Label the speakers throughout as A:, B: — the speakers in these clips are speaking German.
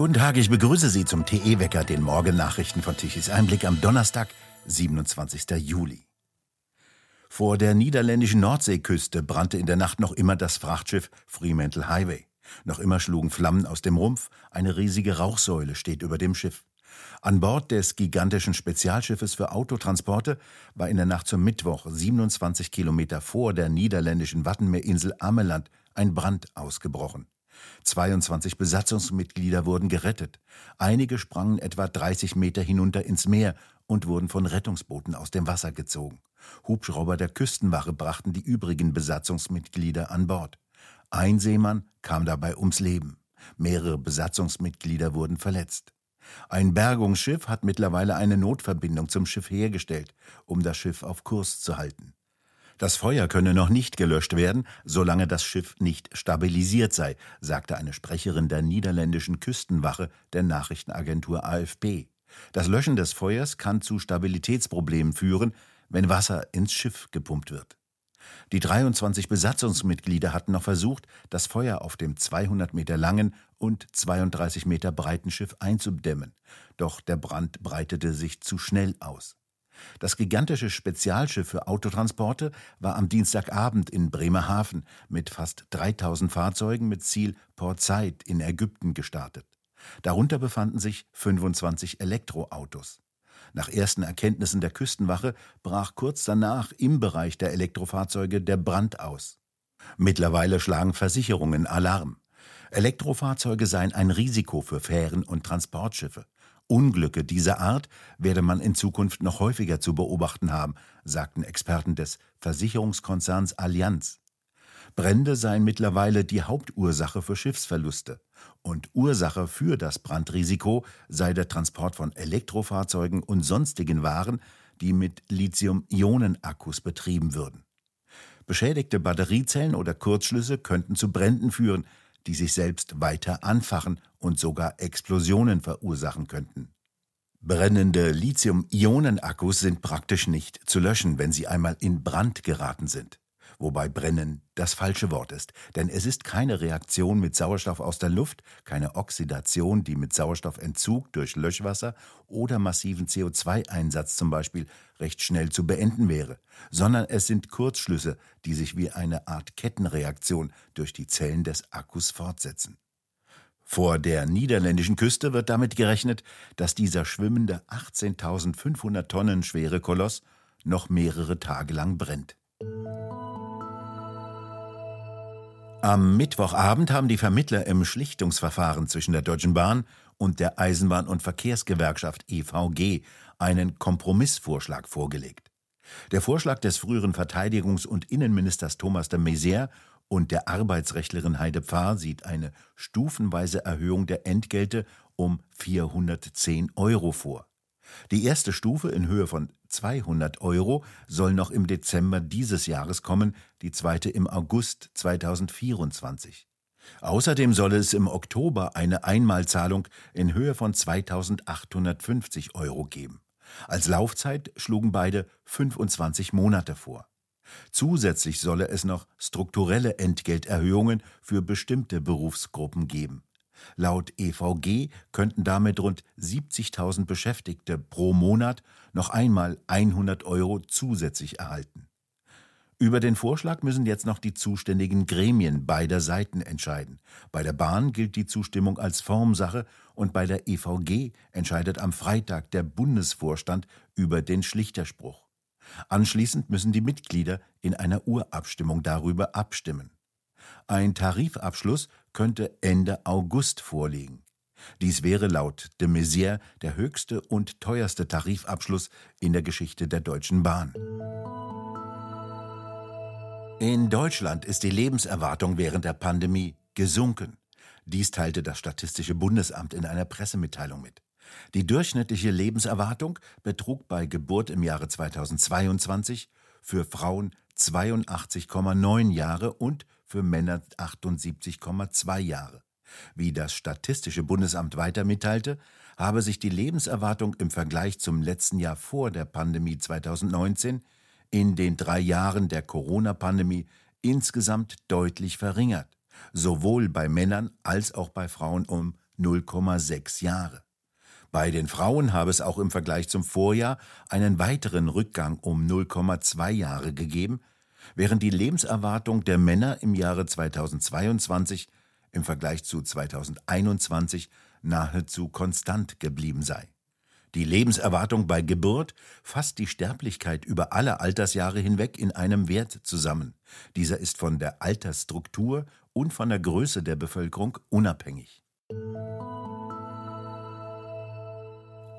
A: Guten Tag, ich begrüße Sie zum TE-Wecker, den Morgennachrichten von Tichys Einblick am Donnerstag, 27. Juli. Vor der niederländischen Nordseeküste brannte in der Nacht noch immer das Frachtschiff Fremantle Highway. Noch immer schlugen Flammen aus dem Rumpf, eine riesige Rauchsäule steht über dem Schiff. An Bord des gigantischen Spezialschiffes für Autotransporte war in der Nacht zum Mittwoch, 27 Kilometer vor der niederländischen Wattenmeerinsel Ameland, ein Brand ausgebrochen. 22 Besatzungsmitglieder wurden gerettet. Einige sprangen etwa 30 Meter hinunter ins Meer und wurden von Rettungsbooten aus dem Wasser gezogen. Hubschrauber der Küstenwache brachten die übrigen Besatzungsmitglieder an Bord. Ein Seemann kam dabei ums Leben. Mehrere Besatzungsmitglieder wurden verletzt. Ein Bergungsschiff hat mittlerweile eine Notverbindung zum Schiff hergestellt, um das Schiff auf Kurs zu halten. Das Feuer könne noch nicht gelöscht werden, solange das Schiff nicht stabilisiert sei, sagte eine Sprecherin der niederländischen Küstenwache der Nachrichtenagentur AFP. Das Löschen des Feuers kann zu Stabilitätsproblemen führen, wenn Wasser ins Schiff gepumpt wird. Die 23 Besatzungsmitglieder hatten noch versucht, das Feuer auf dem 200 Meter langen und 32 Meter breiten Schiff einzudämmen, doch der Brand breitete sich zu schnell aus. Das gigantische Spezialschiff für Autotransporte war am Dienstagabend in Bremerhaven mit fast 3000 Fahrzeugen mit Ziel Port Said in Ägypten gestartet. Darunter befanden sich 25 Elektroautos. Nach ersten Erkenntnissen der Küstenwache brach kurz danach im Bereich der Elektrofahrzeuge der Brand aus. Mittlerweile schlagen Versicherungen Alarm. Elektrofahrzeuge seien ein Risiko für Fähren und Transportschiffe. Unglücke dieser Art werde man in Zukunft noch häufiger zu beobachten haben, sagten Experten des Versicherungskonzerns Allianz. Brände seien mittlerweile die Hauptursache für Schiffsverluste. Und Ursache für das Brandrisiko sei der Transport von Elektrofahrzeugen und sonstigen Waren, die mit Lithium-Ionen-Akkus betrieben würden. Beschädigte Batteriezellen oder Kurzschlüsse könnten zu Bränden führen, die sich selbst weiter anfachen und sogar Explosionen verursachen könnten. Brennende Lithium-Ionen-Akkus sind praktisch nicht zu löschen, wenn sie einmal in Brand geraten sind wobei brennen das falsche Wort ist, denn es ist keine Reaktion mit Sauerstoff aus der Luft, keine Oxidation, die mit Sauerstoffentzug durch Löschwasser oder massiven CO2-Einsatz zum Beispiel recht schnell zu beenden wäre, sondern es sind Kurzschlüsse, die sich wie eine Art Kettenreaktion durch die Zellen des Akkus fortsetzen. Vor der niederländischen Küste wird damit gerechnet, dass dieser schwimmende 18.500 Tonnen schwere Koloss noch mehrere Tage lang brennt. Am Mittwochabend haben die Vermittler im Schlichtungsverfahren zwischen der Deutschen Bahn und der Eisenbahn- und Verkehrsgewerkschaft EVG einen Kompromissvorschlag vorgelegt. Der Vorschlag des früheren Verteidigungs- und Innenministers Thomas de Maizière und der Arbeitsrechtlerin Heide Pfarr sieht eine stufenweise Erhöhung der Entgelte um 410 Euro vor. Die erste Stufe in Höhe von 200 Euro soll noch im Dezember dieses Jahres kommen, die zweite im August 2024. Außerdem soll es im Oktober eine Einmalzahlung in Höhe von 2850 Euro geben. Als Laufzeit schlugen beide 25 Monate vor. Zusätzlich solle es noch strukturelle Entgelterhöhungen für bestimmte Berufsgruppen geben. Laut EVG könnten damit rund 70.000 Beschäftigte pro Monat noch einmal 100 Euro zusätzlich erhalten. Über den Vorschlag müssen jetzt noch die zuständigen Gremien beider Seiten entscheiden. Bei der Bahn gilt die Zustimmung als Formsache und bei der EVG entscheidet am Freitag der Bundesvorstand über den Schlichterspruch. Anschließend müssen die Mitglieder in einer Urabstimmung darüber abstimmen. Ein Tarifabschluss könnte Ende August vorliegen. Dies wäre laut de Maizière der höchste und teuerste Tarifabschluss in der Geschichte der Deutschen Bahn. In Deutschland ist die Lebenserwartung während der Pandemie gesunken. Dies teilte das Statistische Bundesamt in einer Pressemitteilung mit. Die durchschnittliche Lebenserwartung betrug bei Geburt im Jahre 2022 für Frauen 82,9 Jahre und für Männer 78,2 Jahre. Wie das Statistische Bundesamt weiter mitteilte, habe sich die Lebenserwartung im Vergleich zum letzten Jahr vor der Pandemie 2019 in den drei Jahren der Corona-Pandemie insgesamt deutlich verringert, sowohl bei Männern als auch bei Frauen um 0,6 Jahre. Bei den Frauen habe es auch im Vergleich zum Vorjahr einen weiteren Rückgang um 0,2 Jahre gegeben, während die Lebenserwartung der Männer im Jahre 2022 im Vergleich zu 2021 nahezu konstant geblieben sei. Die Lebenserwartung bei Geburt fasst die Sterblichkeit über alle Altersjahre hinweg in einem Wert zusammen. Dieser ist von der Altersstruktur und von der Größe der Bevölkerung unabhängig.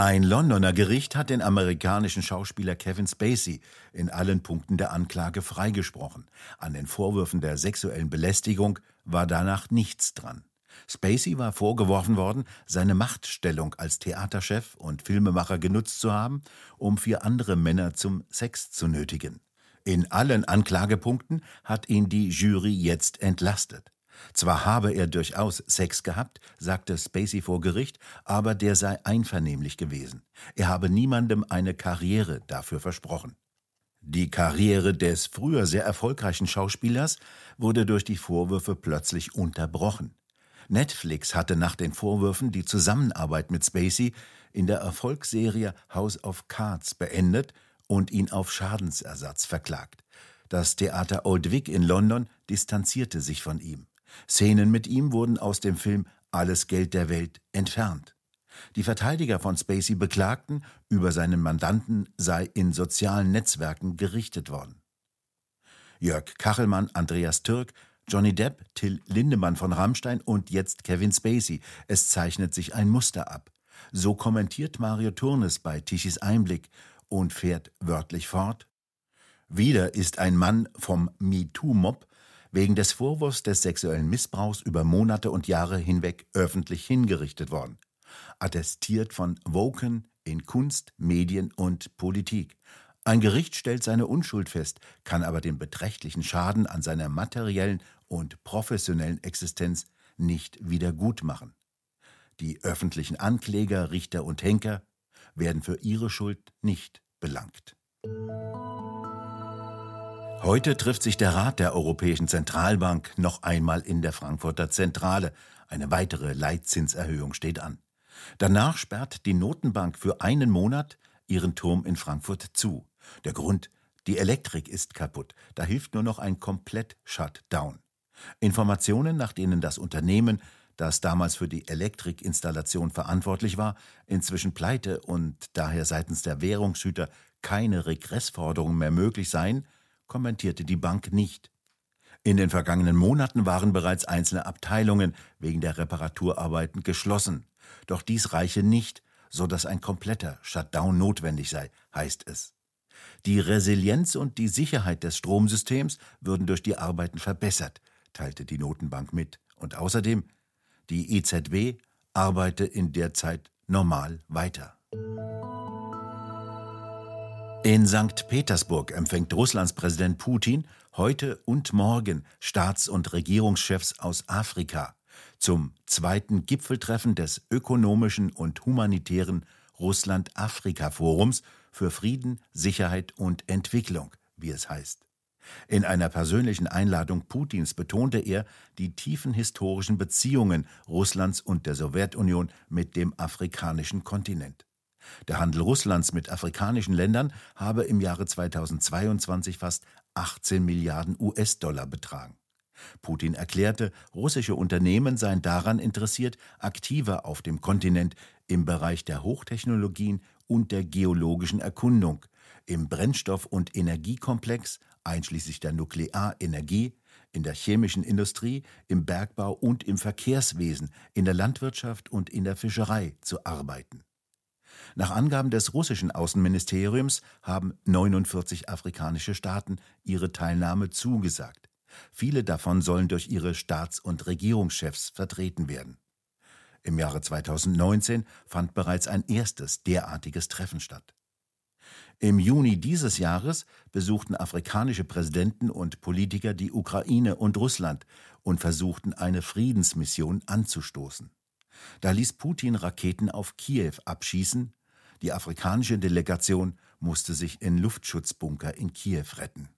A: Ein Londoner Gericht hat den amerikanischen Schauspieler Kevin Spacey in allen Punkten der Anklage freigesprochen. An den Vorwürfen der sexuellen Belästigung war danach nichts dran. Spacey war vorgeworfen worden, seine Machtstellung als Theaterchef und Filmemacher genutzt zu haben, um vier andere Männer zum Sex zu nötigen. In allen Anklagepunkten hat ihn die Jury jetzt entlastet. Zwar habe er durchaus Sex gehabt, sagte Spacey vor Gericht, aber der sei einvernehmlich gewesen. Er habe niemandem eine Karriere dafür versprochen. Die Karriere des früher sehr erfolgreichen Schauspielers wurde durch die Vorwürfe plötzlich unterbrochen. Netflix hatte nach den Vorwürfen die Zusammenarbeit mit Spacey in der Erfolgsserie House of Cards beendet und ihn auf Schadensersatz verklagt. Das Theater Old Vic in London distanzierte sich von ihm. Szenen mit ihm wurden aus dem Film Alles Geld der Welt entfernt. Die Verteidiger von Spacey beklagten, über seinen Mandanten sei in sozialen Netzwerken gerichtet worden. Jörg Kachelmann, Andreas Türk, Johnny Depp, Till Lindemann von Rammstein und jetzt Kevin Spacey. Es zeichnet sich ein Muster ab. So kommentiert Mario Turnes bei Tischis Einblick und fährt wörtlich fort. Wieder ist ein Mann vom MeToo-Mob wegen des Vorwurfs des sexuellen Missbrauchs über Monate und Jahre hinweg öffentlich hingerichtet worden. Attestiert von Woken in Kunst, Medien und Politik. Ein Gericht stellt seine Unschuld fest, kann aber den beträchtlichen Schaden an seiner materiellen und professionellen Existenz nicht wiedergutmachen. Die öffentlichen Ankläger, Richter und Henker werden für ihre Schuld nicht belangt. Heute trifft sich der Rat der Europäischen Zentralbank noch einmal in der Frankfurter Zentrale. Eine weitere Leitzinserhöhung steht an. Danach sperrt die Notenbank für einen Monat ihren Turm in Frankfurt zu. Der Grund, die Elektrik ist kaputt. Da hilft nur noch ein Komplett-Shutdown. Informationen, nach denen das Unternehmen, das damals für die Elektrikinstallation verantwortlich war, inzwischen pleite und daher seitens der Währungshüter keine Regressforderungen mehr möglich seien, kommentierte die Bank nicht. In den vergangenen Monaten waren bereits einzelne Abteilungen wegen der Reparaturarbeiten geschlossen. Doch dies reiche nicht, so dass ein kompletter Shutdown notwendig sei, heißt es. Die Resilienz und die Sicherheit des Stromsystems würden durch die Arbeiten verbessert, teilte die Notenbank mit. Und außerdem, die EZB arbeite in der Zeit normal weiter. In St. Petersburg empfängt Russlands Präsident Putin heute und morgen Staats- und Regierungschefs aus Afrika zum zweiten Gipfeltreffen des ökonomischen und humanitären Russland-Afrika-Forums für Frieden, Sicherheit und Entwicklung, wie es heißt. In einer persönlichen Einladung Putins betonte er die tiefen historischen Beziehungen Russlands und der Sowjetunion mit dem afrikanischen Kontinent. Der Handel Russlands mit afrikanischen Ländern habe im Jahre 2022 fast 18 Milliarden US-Dollar betragen. Putin erklärte, russische Unternehmen seien daran interessiert, aktiver auf dem Kontinent im Bereich der Hochtechnologien und der geologischen Erkundung, im Brennstoff- und Energiekomplex, einschließlich der Nuklearenergie, in der chemischen Industrie, im Bergbau und im Verkehrswesen, in der Landwirtschaft und in der Fischerei zu arbeiten. Nach Angaben des russischen Außenministeriums haben 49 afrikanische Staaten ihre Teilnahme zugesagt. Viele davon sollen durch ihre Staats- und Regierungschefs vertreten werden. Im Jahre 2019 fand bereits ein erstes derartiges Treffen statt. Im Juni dieses Jahres besuchten afrikanische Präsidenten und Politiker die Ukraine und Russland und versuchten eine Friedensmission anzustoßen. Da ließ Putin Raketen auf Kiew abschießen. Die afrikanische Delegation musste sich in Luftschutzbunker in Kiew retten.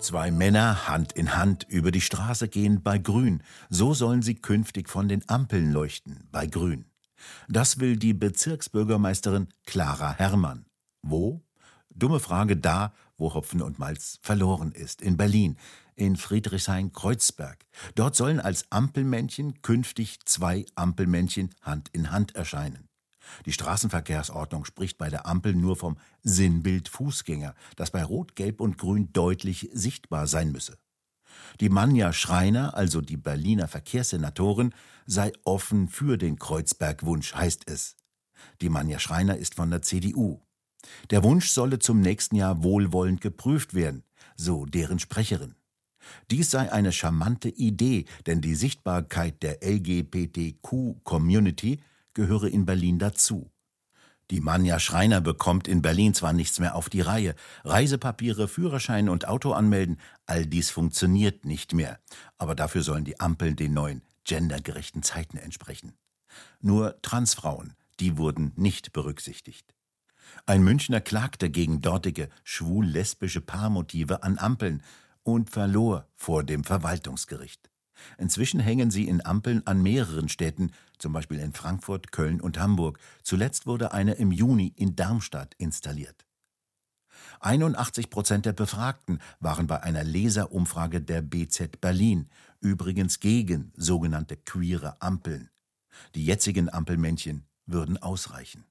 A: Zwei Männer Hand in Hand über die Straße gehen bei Grün. So sollen sie künftig von den Ampeln leuchten bei Grün. Das will die Bezirksbürgermeisterin Clara Herrmann. Wo? Dumme Frage da, wo Hopfen und Malz verloren ist. In Berlin, in Friedrichshain-Kreuzberg. Dort sollen als Ampelmännchen künftig zwei Ampelmännchen Hand in Hand erscheinen. Die Straßenverkehrsordnung spricht bei der Ampel nur vom Sinnbild Fußgänger, das bei Rot, Gelb und Grün deutlich sichtbar sein müsse. Die Manja Schreiner, also die Berliner Verkehrssenatorin, sei offen für den Kreuzberg-Wunsch, heißt es. Die Manja Schreiner ist von der CDU. Der Wunsch solle zum nächsten Jahr wohlwollend geprüft werden, so deren Sprecherin. Dies sei eine charmante Idee, denn die Sichtbarkeit der LGBTQ-Community gehöre in Berlin dazu. Die Manja Schreiner bekommt in Berlin zwar nichts mehr auf die Reihe. Reisepapiere, Führerschein und Auto anmelden, all dies funktioniert nicht mehr. Aber dafür sollen die Ampeln den neuen gendergerechten Zeiten entsprechen. Nur Transfrauen, die wurden nicht berücksichtigt. Ein Münchner klagte gegen dortige schwul-lesbische Paarmotive an Ampeln und verlor vor dem Verwaltungsgericht. Inzwischen hängen sie in Ampeln an mehreren Städten, zum Beispiel in Frankfurt, Köln und Hamburg. Zuletzt wurde eine im Juni in Darmstadt installiert. 81 Prozent der Befragten waren bei einer Leserumfrage der BZ Berlin übrigens gegen sogenannte queere Ampeln. Die jetzigen Ampelmännchen würden ausreichen.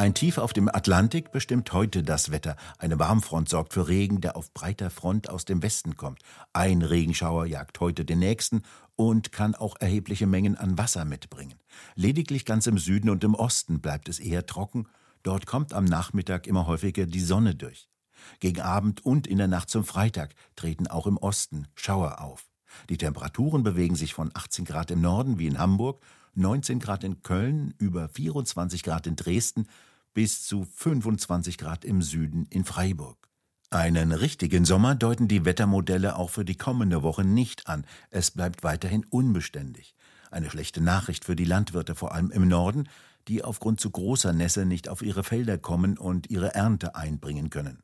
A: Ein Tief auf dem Atlantik bestimmt heute das Wetter. Eine Warmfront sorgt für Regen, der auf breiter Front aus dem Westen kommt. Ein Regenschauer jagt heute den nächsten und kann auch erhebliche Mengen an Wasser mitbringen. Lediglich ganz im Süden und im Osten bleibt es eher trocken. Dort kommt am Nachmittag immer häufiger die Sonne durch. Gegen Abend und in der Nacht zum Freitag treten auch im Osten Schauer auf. Die Temperaturen bewegen sich von 18 Grad im Norden wie in Hamburg, 19 Grad in Köln, über 24 Grad in Dresden bis zu 25 Grad im Süden in Freiburg. Einen richtigen Sommer deuten die Wettermodelle auch für die kommende Woche nicht an. Es bleibt weiterhin unbeständig. Eine schlechte Nachricht für die Landwirte, vor allem im Norden, die aufgrund zu großer Nässe nicht auf ihre Felder kommen und ihre Ernte einbringen können.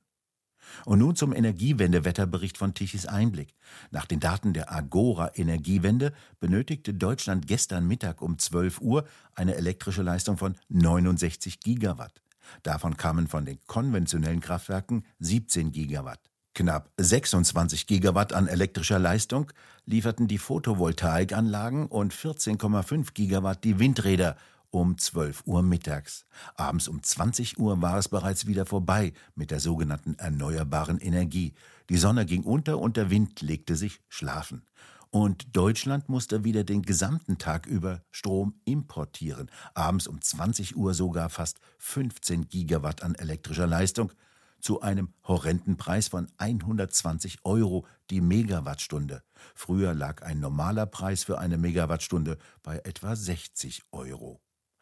A: Und nun zum Energiewendewetterbericht von Tichys Einblick. Nach den Daten der Agora Energiewende benötigte Deutschland gestern Mittag um 12 Uhr eine elektrische Leistung von 69 Gigawatt. Davon kamen von den konventionellen Kraftwerken 17 Gigawatt. Knapp 26 Gigawatt an elektrischer Leistung lieferten die Photovoltaikanlagen und 14,5 Gigawatt die Windräder um 12 Uhr mittags. Abends um 20 Uhr war es bereits wieder vorbei mit der sogenannten erneuerbaren Energie. Die Sonne ging unter und der Wind legte sich schlafen. Und Deutschland musste wieder den gesamten Tag über Strom importieren. Abends um 20 Uhr sogar fast 15 Gigawatt an elektrischer Leistung zu einem horrenden Preis von 120 Euro die Megawattstunde. Früher lag ein normaler Preis für eine Megawattstunde bei etwa 60 Euro.